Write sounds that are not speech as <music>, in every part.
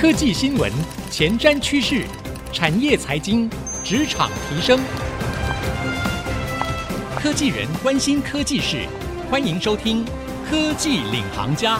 科技新闻、前瞻趋势、产业财经、职场提升，科技人关心科技事，欢迎收听《科技领航家》。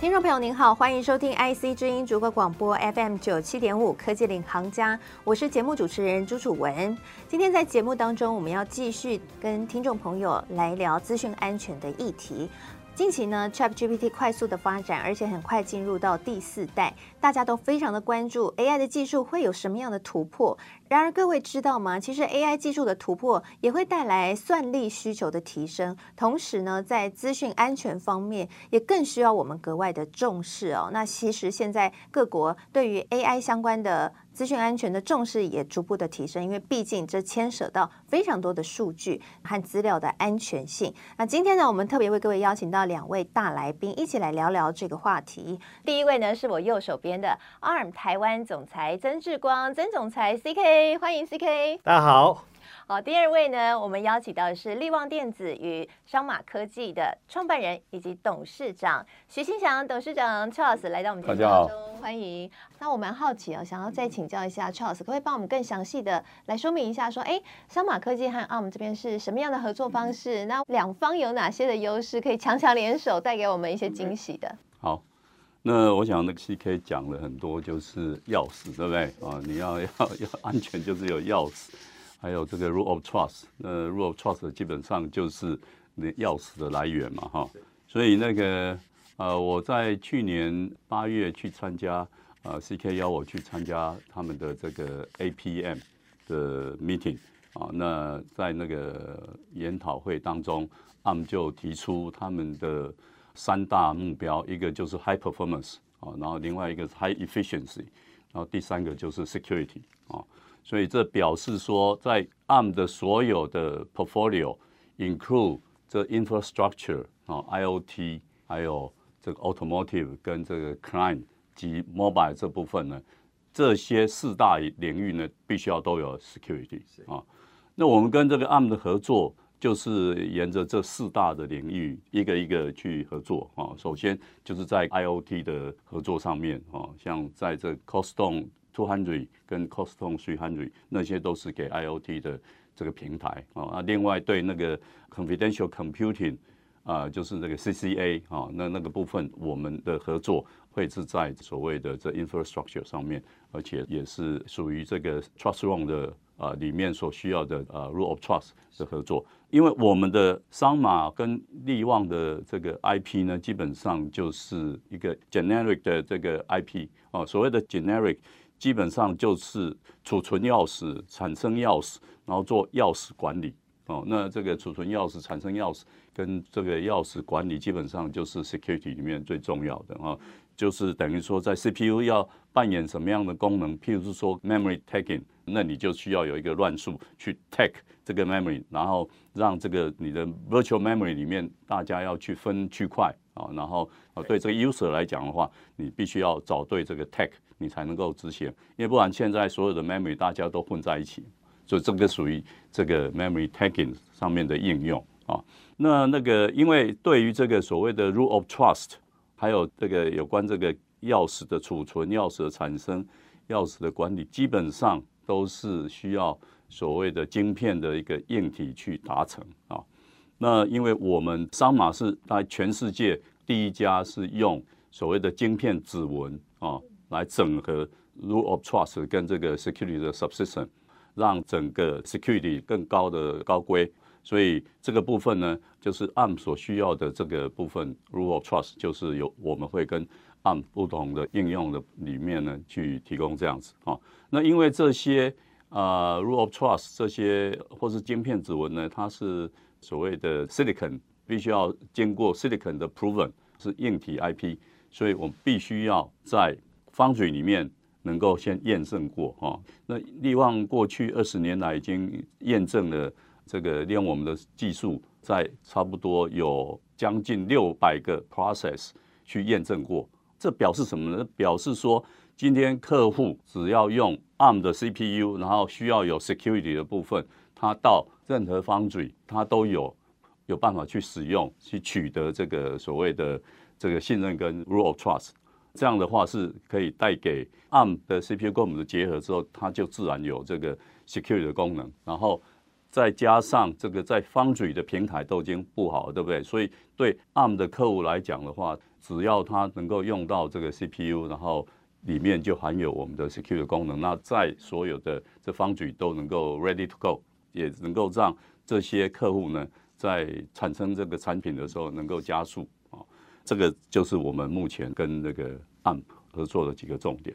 听众朋友您好，欢迎收听 IC 之音主播广播 FM 九七点五《科技领航家》，我是节目主持人朱楚文。今天在节目当中，我们要继续跟听众朋友来聊资讯安全的议题。近期呢，ChatGPT 快速的发展，而且很快进入到第四代，大家都非常的关注 AI 的技术会有什么样的突破。然而，各位知道吗？其实 AI 技术的突破也会带来算力需求的提升，同时呢，在资讯安全方面也更需要我们格外的重视哦。那其实现在各国对于 AI 相关的资讯安全的重视也逐步的提升，因为毕竟这牵涉到非常多的数据和资料的安全性。那今天呢，我们特别为各位邀请到两位大来宾，一起来聊聊这个话题。第一位呢，是我右手边的 ARM 台湾总裁曾志光，曾总裁 CK，欢迎 CK。大家好。好，第二位呢，我们邀请到的是力旺电子与商马科技的创办人以及董事长徐新祥董事长 Charles 来到我们节目当中，欢迎。那我蛮好奇哦，想要再请教一下 Charles，可不可以帮我们更详细的来说明一下，说，哎，商马科技和 ARM 这边是什么样的合作方式？那两方有哪些的优势，可以强强联手，带给我们一些惊喜的？好，那我想那个 CK 讲了很多，就是钥匙，对不对？啊，你要 <laughs> 要要安全，就是有钥匙。还有这个 rule of Trust，呃，rule of Trust 基本上就是那钥匙的来源嘛，哈。所以那个呃，我在去年八月去参加，呃，CK 邀我去参加他们的这个 APM 的 meeting 啊。那在那个研讨会当中，他们就提出他们的三大目标，一个就是 High Performance 啊，然后另外一个是 High Efficiency，然后第三个就是 Security 啊。所以这表示说，在 ARM 的所有的 portfolio，include 这 infrastructure 啊，IoT，还有这个 automotive 跟这个 client 及 mobile 这部分呢，这些四大领域呢，必须要都有 security 啊。那我们跟这个 ARM 的合作，就是沿着这四大的领域，一个一个去合作啊。首先就是在 IoT 的合作上面啊，像在这 COSTONE。Two hundred 跟 COSTONE three hundred 那些都是给 IoT 的这个平台啊。另外对那个 confidential computing 啊，就是那个 CCA 啊，那那个部分我们的合作会是在所谓的这 infrastructure 上面，而且也是属于这个 Trustone 的啊里面所需要的啊 Root of Trust 的合作。因为我们的商马跟力旺的这个 IP 呢，基本上就是一个 generic 的这个 IP 啊，所谓的 generic。基本上就是储存钥匙、产生钥匙，然后做钥匙管理哦。那这个储存钥匙、产生钥匙跟这个钥匙管理，基本上就是 security 里面最重要的啊。就是等于说，在 CPU 要扮演什么样的功能，譬如说 memory tagging，那你就需要有一个乱数去 tag 这个 memory，然后让这个你的 virtual memory 里面大家要去分区块啊。然后啊，对这个 user 来讲的话，你必须要找对这个 tag。你才能够执行，因为不然现在所有的 memory 大家都混在一起，所以这个属于这个 memory tagging 上面的应用啊。那那个因为对于这个所谓的 rule of trust，还有这个有关这个钥匙的储存、钥匙的产生、钥匙的管理，基本上都是需要所谓的晶片的一个硬体去达成啊。那因为我们商马是在全世界第一家是用所谓的晶片指纹啊。来整合 Rule of Trust 跟这个 Security 的 Subsystem，让整个 Security 更高的高规。所以这个部分呢，就是 ARM 所需要的这个部分，rule of Trust，就是有我们会跟 ARM 不同的应用的里面呢去提供这样子啊。那因为这些啊，rule of Trust 这些或是晶片指纹呢，它是所谓的 Silicon，必须要经过 Silicon 的 Proven 是硬体 IP，所以我们必须要在 Foundry 里面能够先验证过哈，那力旺过去二十年来已经验证了这个利用我们的技术，在差不多有将近六百个 process 去验证过。这表示什么呢？表示说今天客户只要用 ARM 的 CPU，然后需要有 security 的部分，它到任何 Foundry 它都有有办法去使用，去取得这个所谓的这个信任跟 rule of Trust。这样的话是可以带给 ARM 的 CPU 跟我们的结合之后，它就自然有这个 security 的功能，然后再加上这个在方嘴的平台都已经布好了，对不对？所以对 ARM 的客户来讲的话，只要他能够用到这个 CPU，然后里面就含有我们的 secure 功能，那在所有的这方嘴都能够 ready to go，也能够让这些客户呢，在产生这个产品的时候能够加速啊。这个就是我们目前跟那个 ARM 合作的几个重点。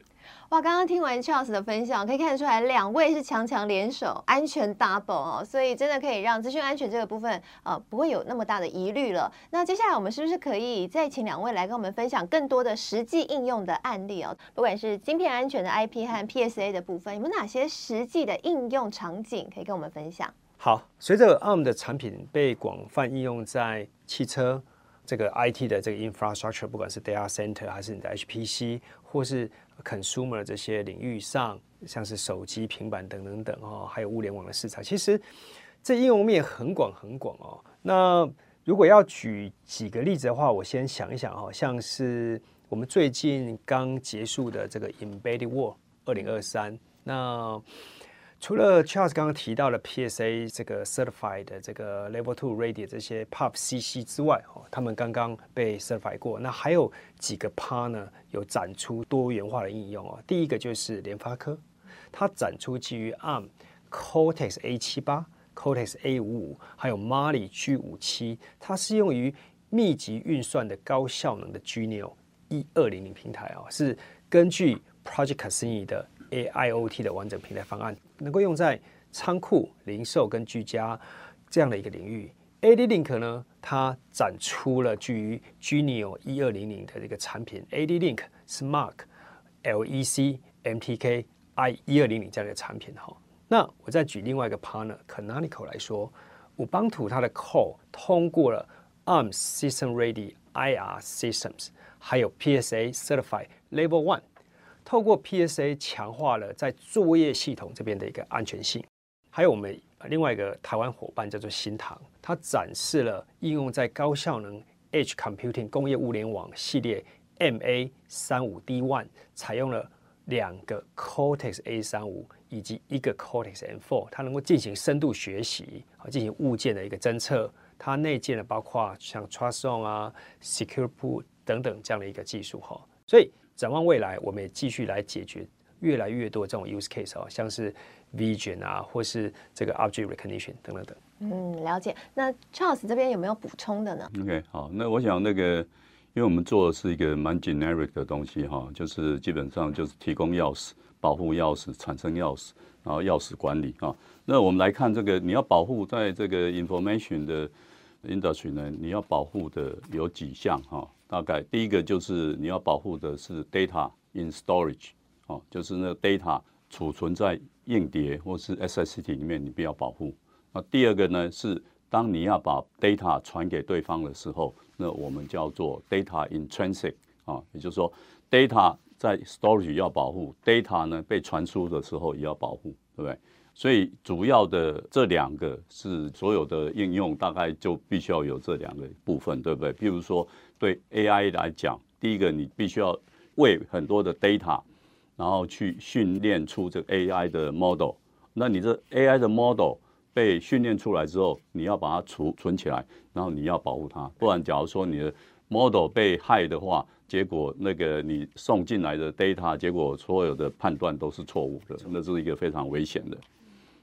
哇，刚刚听完 Charles 的分享，可以看得出来两位是强强联手，安全 double 哦，所以真的可以让资讯安全这个部分呃不会有那么大的疑虑了。那接下来我们是不是可以再请两位来跟我们分享更多的实际应用的案例哦？不管是芯片安全的 IP 和 PSA 的部分，有没有哪些实际的应用场景可以跟我们分享？好，随着 ARM 的产品被广泛应用在汽车。这个 IT 的这个 infrastructure，不管是 data center 还是你的 HPC，或是 consumer 这些领域上，像是手机、平板等等等哦，还有物联网的市场，其实这应用面很广很广哦。那如果要举几个例子的话，我先想一想哦，像是我们最近刚结束的这个 Embedded World 二零二三，那。除了 Charles 刚刚提到的 PSA 这个 certified 的这个 Level Two Ready 这些 Pub CC 之外，哦，他们刚刚被 certified 过。那还有几个 partner 有展出多元化的应用哦。第一个就是联发科，它展出基于 ARM Cortex A 七八、Cortex A 五五，还有 Mali G 五七，它适用于密集运算的高效能的 Genio 一二零零平台哦，是根据 Project Cassini 的。AIoT 的完整平台方案能够用在仓库、零售跟居家这样的一个领域。ADLINK 呢，它展出了基于 Genio 一二零零的这个产品 ADLINK Smart LEC MTK I 一二零零这样的产品哈。那我再举另外一个 partner Canonical 来说，Ubuntu 它的 Core 通过了 ARM System Ready IR Systems，还有 PSA Certified Level One。透过 PSA 强化了在作业系统这边的一个安全性，还有我们另外一个台湾伙伴叫做新唐，它展示了应用在高效能 Edge Computing 工业物联网系列 MA 三五 D One，采用了两个 Cortex A 三五以及一个 Cortex M Four，它能够进行深度学习和进行物件的一个侦测，它内建的包括像 Trust Zone 啊、Secure Boot 等等这样的一个技术哈，所以。展望未来，我们也继续来解决越来越多这种 use case 哦，像是 vision 啊，或是这个 object recognition 等等等。嗯，了解。那 Charles 这边有没有补充的呢？OK，好，那我想那个，因为我们做的是一个蛮 generic 的东西哈，就是基本上就是提供钥匙、保护钥匙、产生钥匙，然后钥匙管理啊。那我们来看这个，你要保护在这个 information 的 industry 呢，你要保护的有几项哈。大概第一个就是你要保护的是 data in storage，哦，就是那个 data 储存在硬碟或是 SSD 里面，你必要保护。那第二个呢是当你要把 data 传给对方的时候，那我们叫做 data in transit，啊，也就是说 data 在 storage 要保护，data 呢被传输的时候也要保护，对不对？所以主要的这两个是所有的应用，大概就必须要有这两个部分，对不对？譬如说，对 AI 来讲，第一个你必须要为很多的 data，然后去训练出这个 AI 的 model。那你这 AI 的 model 被训练出来之后，你要把它储存起来，然后你要保护它，不然假如说你的 model 被害的话，结果那个你送进来的 data，结果所有的判断都是错误的，那是一个非常危险的。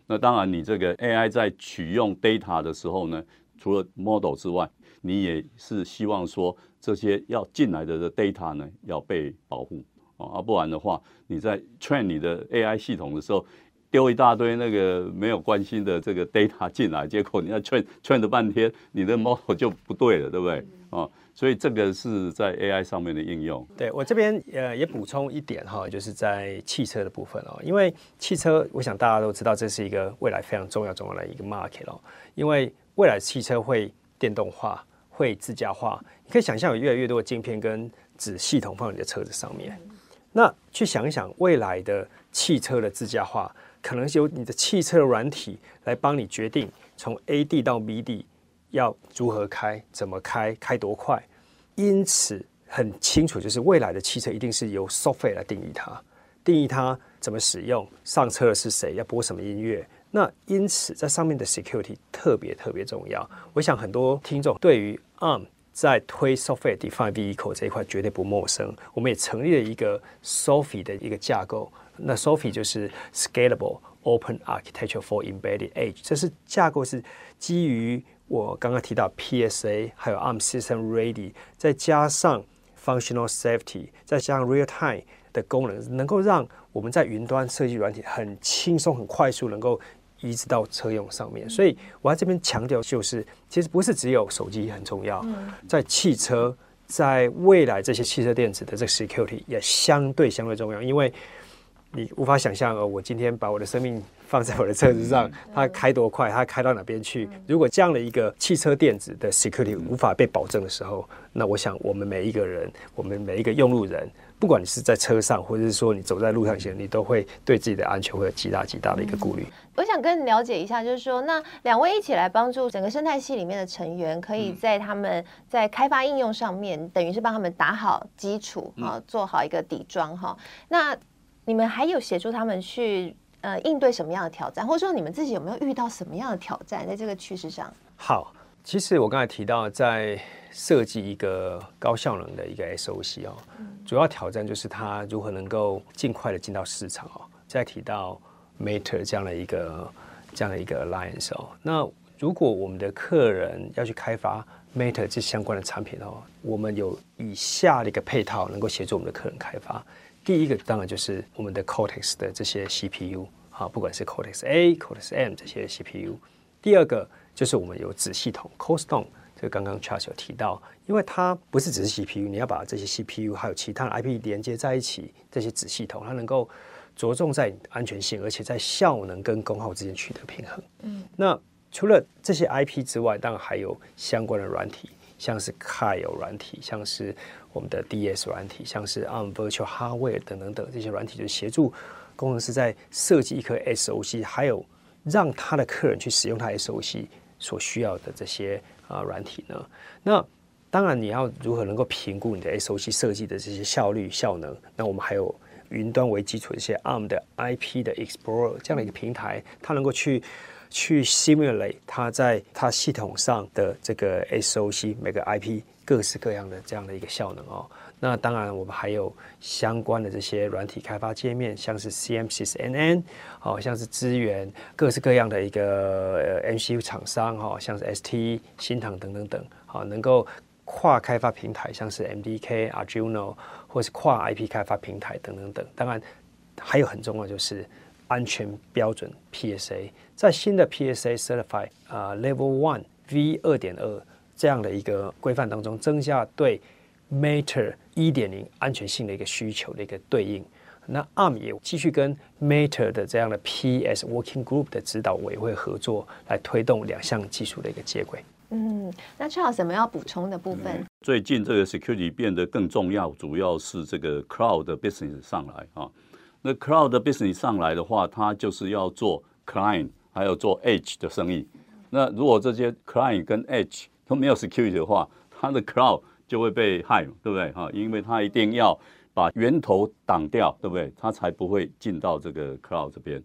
那当然，你这个 AI 在取用 data 的时候呢，除了 model 之外，你也是希望说这些要进来的的 data 呢要被保护。啊，不然的话，你在 train 你的 AI 系统的时候，丢一大堆那个没有关心的这个 data 进来，结果你要 train train 了半天，你的 model 就不对了，对不对哦？所以这个是在 AI 上面的应用。对，我这边呃也补充一点哈，就是在汽车的部分哦，因为汽车，我想大家都知道这是一个未来非常重要重要的一个 market 哦，因为未来汽车会电动化、会自驾化，你可以想象有越来越多的晶片跟子系统放在你的车子上面。那去想一想未来的汽车的自驾化，可能是由你的汽车软体来帮你决定从 A 地到 B 地。要如何开，怎么开，开多快？因此，很清楚，就是未来的汽车一定是由 software 来定义它，定义它怎么使用，上车的是谁，要播什么音乐。那因此，在上面的 security 特别特别重要。我想很多听众对于 ARM 在推 software Define vehicle 这一块绝对不陌生。我们也成立了一个 SOAFEE 的一个架构。那 SOAFEE 就是 Scalable Open Architecture for Embedded Edge，这是架构是基于我刚刚提到 PSA，还有 ARM System Ready，再加上 Functional Safety，再加上 Real Time 的功能，能够让我们在云端设计软体很轻松、很快速，能够移植到车用上面，所以我在这边强调就是，其实不是只有手机很重要，在汽车，在未来这些汽车电子的这个 security 也相对相对重要，因为你无法想象哦，我今天把我的生命放在我的车子上，它开多快，它开到哪边去？如果这样的一个汽车电子的 security 无法被保证的时候，那我想我们每一个人，我们每一个用路人。不管你是在车上，或者是说你走在路上前，你都会对自己的安全会有极大极大的一个顾虑。我想跟你了解一下，就是说，那两位一起来帮助整个生态系里面的成员，可以在他们在开发应用上面，嗯、等于是帮他们打好基础啊，做好一个底妆哈。那你们还有协助他们去呃应对什么样的挑战，或者说你们自己有没有遇到什么样的挑战在这个趋势上？好，其实我刚才提到在。设计一个高效能的一个 SOC 哦，主要挑战就是它如何能够尽快的进到市场哦。再提到 Matter 这样的一个这样的一个 Alliance 哦，那如果我们的客人要去开发 Matter 这相关的产品哦，我们有以下的一个配套能够协助我们的客人开发。第一个当然就是我们的 Cortex 的这些 CPU 啊，不管是 Cortex A、Cortex M 这些 CPU。第二个就是我们有子系统 CoreStone。这刚刚 Charles 有提到，因为它不是只是 CPU，你要把这些 CPU 还有其他的 IP 连接在一起，这些子系统它能够着重在安全性，而且在效能跟功耗之间取得平衡。嗯，那除了这些 IP 之外，当然还有相关的软体，像是 Kyle 软体，像是我们的 DS 软体，像是 ARM Virtual Hardware 等等等这些软体，就协助工程师在设计一颗 SOC，还有让他的客人去使用他 SOC 所需要的这些。啊，软体呢？那当然，你要如何能够评估你的 SOC 设计的这些效率、效能？那我们还有云端为基础的一些 ARM 的 IP 的 Explorer 这样的一个平台，它能够去去 simulate 它在它系统上的这个 SOC 每个 IP 各式各样的这样的一个效能哦。那当然，我们还有相关的这些软体开发界面，像是 CMC、CNN，好像是资源各式各样的一个 MCU 厂商哈，像是 ST、新唐等等等，好，能够跨开发平台，像是 MDK、Arduino，或是跨 IP 开发平台等等等。当然，还有很重要就是安全标准 PSA，在新的 PSA Certified 啊 Level One V 二点二这样的一个规范当中，增加对 Matter 一点零安全性的一个需求的一个对应，那 ARM 也继续跟 Matter 的这样的 PS Working Group 的指导委会合作，来推动两项技术的一个接轨。嗯，那 Charles 什么要补充的部分？嗯，最近这个 Security 变得更重要，主要是这个 Cloud Business 上来啊。那 Cloud Business 上来的话，它就是要做 Client 还有做 Edge 的生意。那如果这些 Client 跟 Edge 都没有 Security 的话，它的 Cloud 就会被害，对不对？哈，因为它一定要把源头挡掉，对不对？它才不会进到这个 cloud 这边。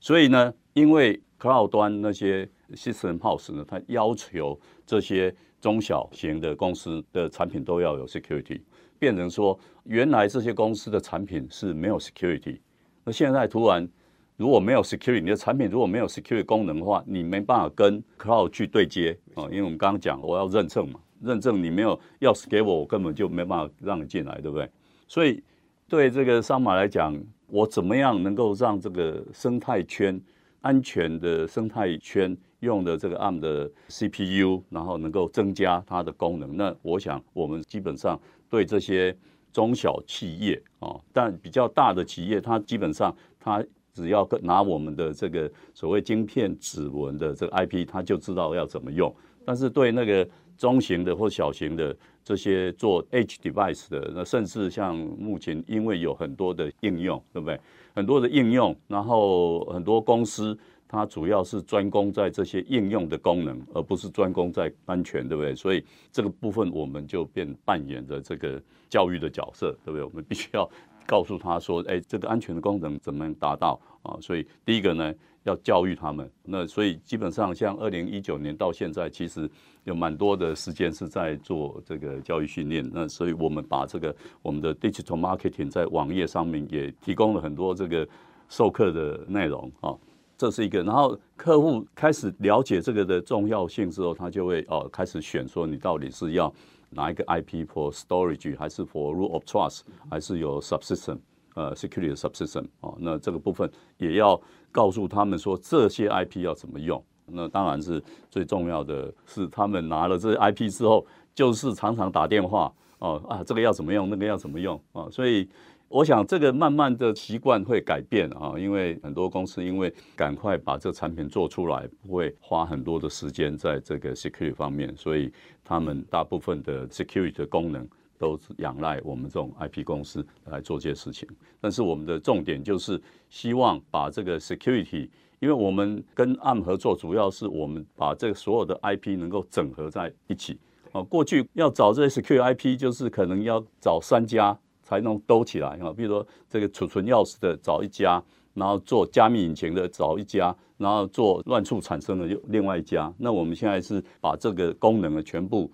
所以呢，因为 cloud 端那些 system house 呢，它要求这些中小型的公司的产品都要有 security，变成说原来这些公司的产品是没有 security，那现在突然如果没有 security，你的产品如果没有 security 功能的话，你没办法跟 cloud 去对接啊，因为我们刚刚讲我要认证嘛。认证你没有钥匙给我，我根本就没办法让你进来，对不对？所以对这个商马来讲，我怎么样能够让这个生态圈安全的生态圈用的这个 ARM 的 CPU，然后能够增加它的功能？那我想我们基本上对这些中小企业啊，但比较大的企业，它基本上它只要拿我们的这个所谓晶片指纹的这个 IP，它就知道要怎么用。但是对那个中型的或小型的这些做 Edge device 的，那甚至像目前，因为有很多的应用，对不对？很多的应用，然后很多公司它主要是专攻在这些应用的功能，而不是专攻在安全，对不对？所以这个部分我们就变扮演着这个教育的角色，对不对？我们必须要告诉他说，哎，这个安全的功能怎么样达到啊？所以第一个呢，要教育他们。那所以基本上像二零一九年到现在，其实有蛮多的时间是在做这个教育训练。那所以我们把这个我们的 digital marketing 在网页上面也提供了很多这个。授课的内容啊，这是一个。然后客户开始了解这个的重要性之后，他就会哦开始选说你到底是要哪一个 IP for storage，还是 for rule of trust，还是有 subsystem 呃 security subsystem 哦。那这个部分也要告诉他们说这些 IP 要怎么用。那当然是最重要的是他们拿了这些 IP 之后，就是常常打电话哦啊，这个要怎么用，那个要怎么用啊，所以。我想这个慢慢的习惯会改变啊，因为很多公司因为赶快把这个产品做出来，不会花很多的时间在这个 security 方面，所以他们大部分的 security 的功能都仰赖我们这种 IP 公司来做这些事情。但是我们的重点就是希望把这个 security，因为我们跟 ARM 合作，主要是我们把这个所有的 IP 能够整合在一起。啊，过去要找这些 secure IP，就是可能要找三家。才能兜起来啊！比如说这个储存钥匙的找一家，然后做加密引擎的找一家，然后做乱数产生的又另外一家。那我们现在是把这个功能的全部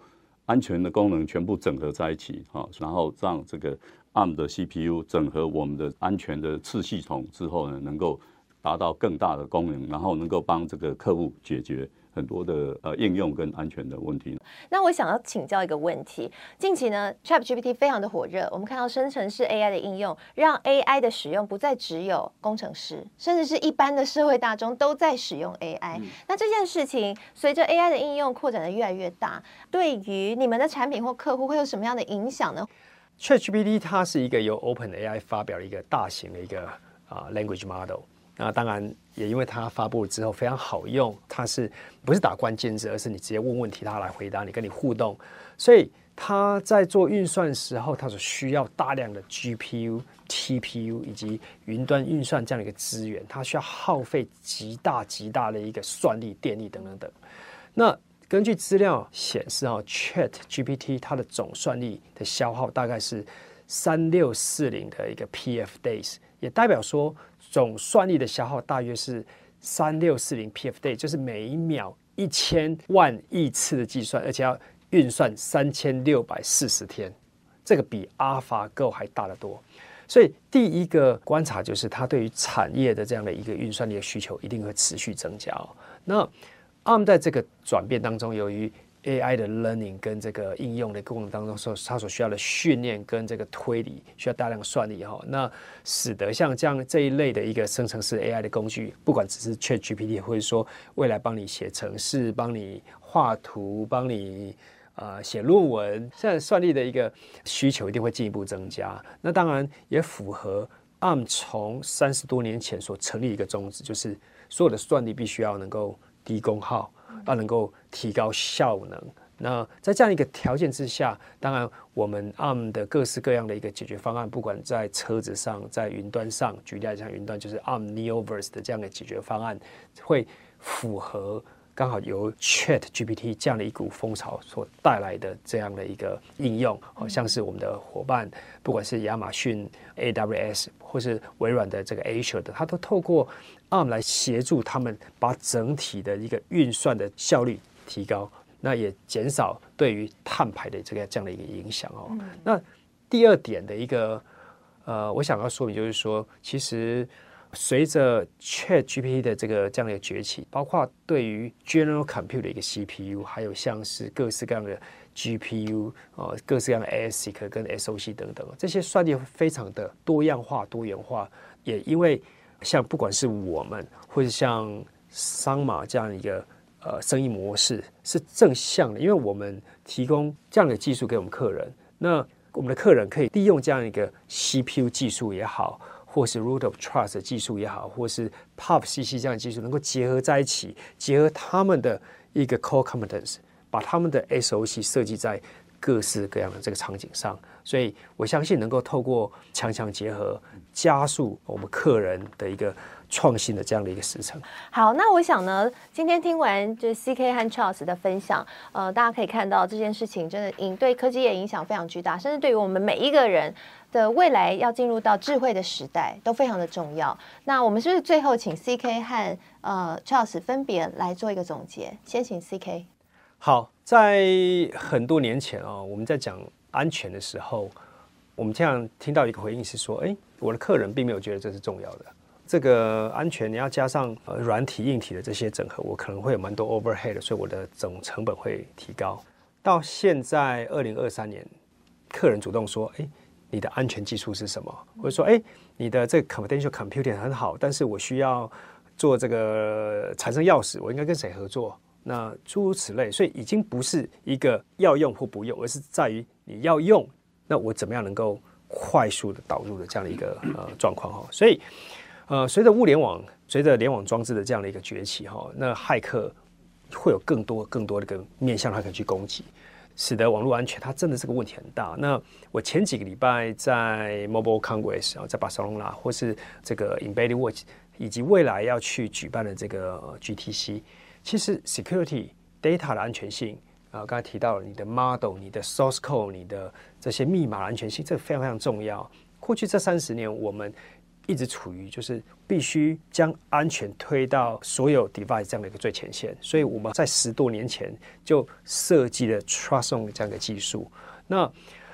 安全的功能全部整合在一起啊，然后让这个 ARM 的 CPU 整合我们的安全的次系统之后呢，能够达到更大的功能，然后能够帮这个客户解决。很多的呃应用跟安全的问题。那我想要请教一个问题：近期呢，ChatGPT 非常的火热，我们看到生成式 AI 的应用，让 AI 的使用不再只有工程师，甚至是一般的社会大众都在使用 AI。嗯。那这件事情随着 AI 的应用扩展的越来越大，对于你们的产品或客户会有什么样的影响呢？ChatGPT 它是一个由 OpenAI 发表的一个大型的一个啊 language model。那当然，也因为它发布了之后非常好用，它是不是打关键字，而是你直接问问题，它来回答你，跟你互动。所以它在做运算的时候，它所需要大量的 GPU、TPU 以及云端运算这样的一个资源，它需要耗费极大极大的一个算力、电力等等等。那根据资料显示，哈，ChatGPT 它的总算力的消耗大概是三六四零的一个 PF days，也代表说。总算力的消耗大约是三六四零 PF day，就是每一秒一千万亿次的计算，而且要运算三千六百四十天，这个比 AlphaGo 还大得多。所以第一个观察就是，它对于产业的这样的一个运算力的需求一定会持续增加。那 ARM 在这个转变当中，由于 AI 的 learning 跟这个应用的过程当中，所它所需要的训练跟这个推理需要大量算力哈，那使得像这样这一类的一个生成式 AI 的工具，不管只是 ChatGPT，或者说未来帮你写程式、帮你画图、帮你啊写论文，现在算力的一个需求一定会进一步增加。那当然也符合 ARM 从三十多年前所成立一个宗旨，就是所有的算力必须要能够低功耗。要能够提高效能，那在这样一个条件之下，当然我们 ARM 的各式各样的一个解决方案，不管在车子上，在云端上，举例来讲，云端就是 ARM Neoverse 的这样的解决方案，会符合刚好由 ChatGPT 这样的一股风潮所带来的这样的一个应用，好像是我们的伙伴，不管是亚马逊 AWS 或是微软的这个 Azure 的，它都透过 ARM 来协助他们把整体的一个运算的效率提高，那也减少对于碳排的这个这样的一个影响哦。嗯、那第二点的一个呃，我想要说明就是说，其实随着 ChatGPT 的这个这样的崛起，包括对于 General Compute 的一个 CPU，还有像是各式各样的 GPU 啊、呃，各式各样的 ASIC 跟 SOC 等等，这些算力非常的多样化、多元化，也因为。像不管是我们，或者像桑马这样一个呃生意模式是正向的，因为我们提供这样的技术给我们客人，那我们的客人可以利用这样一个 CPU 技术也好，或是 Root of Trust 技术也好，或是 Pub CC 这样的技术，能够结合在一起，结合他们的一个 Core Competence，把他们的 SOC 设计在各式各样的这个场景上。所以我相信能够透过强强结合，加速我们客人的一个创新的这样的一个时程。好，那我想呢，今天听完就是 CK 和 Charles 的分享，呃，大家可以看到这件事情真的影对科技业影响非常巨大，甚至对于我们每一个人的未来要进入到智慧的时代都非常的重要。那我们是不是最后请 CK 和呃 Charles 分别来做一个总结？先请 CK。好，在很多年前啊、哦，我们在讲安全的时候，我们这样听到一个回应是说，哎，我的客人并没有觉得这是重要的。这个安全你要加上呃软体硬体的这些整合，我可能会有蛮多 overhead，所以我的总成本会提高。到现在二零二三年，客人主动说，哎，你的安全技术是什么？或者说，哎，你的这个 confidential computing 很好，但是我需要做这个产生钥匙，我应该跟谁合作？那诸如此类，所以已经不是一个要用或不用，而是在于你要用，那我怎么样能够快速的导入的这样的一个呃状况哈。所以呃，随着物联网，随着联网装置的这样的一个崛起哈，那骇客会有更多更多的个面向，他可以去攻击，使得网络安全它真的是个问题很大。那我前几个礼拜在 Mobile Congress 然后在巴塞隆纳，或是这个 Embedded World，以及未来要去举办的这个 GTC。其实，security data 的安全性啊，刚才提到了你的 model、你的 source code、你的这些密码安全性，这个非常非常重要。过去这三十年，我们一直处于就是必须将安全推到所有 device 这样的一个最前线，所以我们在十多年前就设计了 trust on 这样的技术。那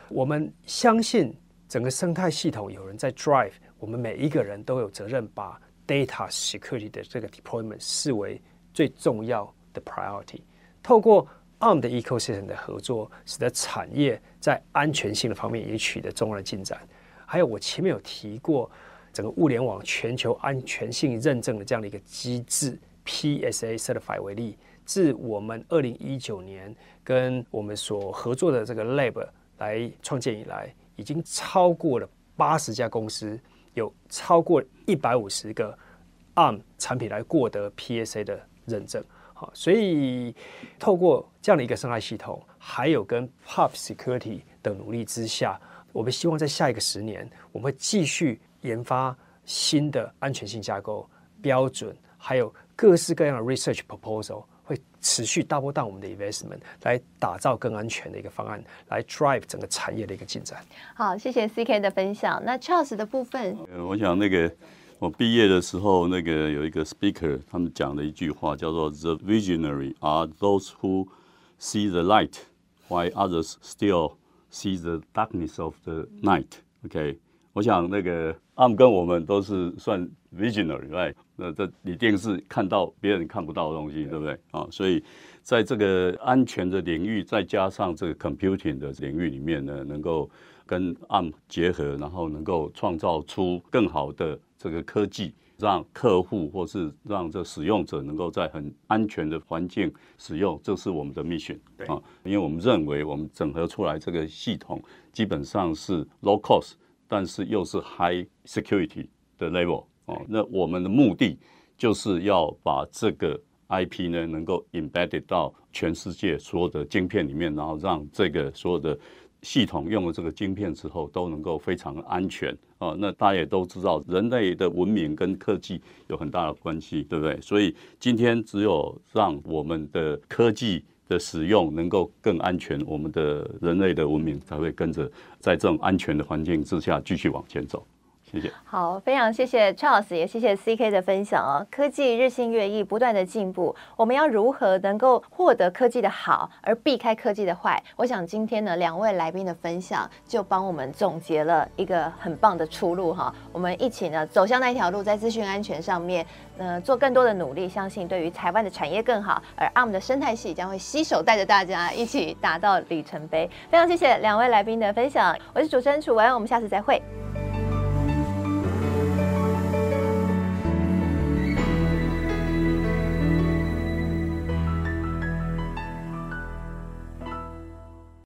我们相信整个生态系统有人在 drive，我们每一个人都有责任把 data security 的这个 deployment 视为。最重要的 priority，透过 ARM 的 ecosystem 的合作，使得产业在安全性的方面也取得重要的进展。还有我前面有提过，整个物联网全球安全性认证的这样的一个机制，PSA Certified 为例，自我们二零一九年跟我们所合作的这个 lab 来创建以来，已经超过了八十家公司，有超过一百五十个 ARM 产品来获得 PSA 的。认证好，所以透过这样的一个生态系统，还有跟 PUF Security 的努力之下，我们希望在下一个十年，我们会继续研发新的安全性架构标准，还有各式各样的 research proposal，会持续 double down 我们的 investment，来打造更安全的一个方案，来 drive 整个产业的一个进展。好，谢谢 CK 的分享。那 Charles 的部分，我想那个。我毕业的时候，那个有一个 speaker，他们讲的一句话，叫做 “The visionary are those who see the light, while others still see the darkness of the night.” OK，我想那个 ARM 跟我们都是算 visionary，right？那这你电视看到别人看不到的东西，对不对？啊，所以在这个安全的领域，再加上这个 computing 的领域里面呢，能够跟 ARM 结合，然后能够创造出更好的。这个科技让客户或是让这使用者能够在很安全的环境使用，这是我们的 mission 啊。因为我们认为我们整合出来这个系统基本上是 low cost，但是又是 high security 的 level 哦。那我们的目的就是要把这个 IP 呢能够 embedded 到全世界所有的晶片里面，然后让这个所有的。系统用了这个晶片之后，都能够非常安全、哦。那大家也都知道，人类的文明跟科技有很大的关系，对不对？所以今天只有让我们的科技的使用能够更安全，我们的人类的文明才会跟着在这种安全的环境之下继续往前走。好，非常谢谢 Charles，也谢谢 CK 的分享啊。科技日新月异，不断的进步，我们要如何能够获得科技的好，而避开科技的坏？我想今天呢，两位来宾的分享就帮我们总结了一个很棒的出路哈。我们一起呢走向那条路，在资讯安全上面，呃，做更多的努力，相信对于台湾的产业更好。而 ARM 的生态系将会携手带着大家一起达到里程碑。非常谢谢两位来宾的分享，我是主持人楚文，我们下次再会。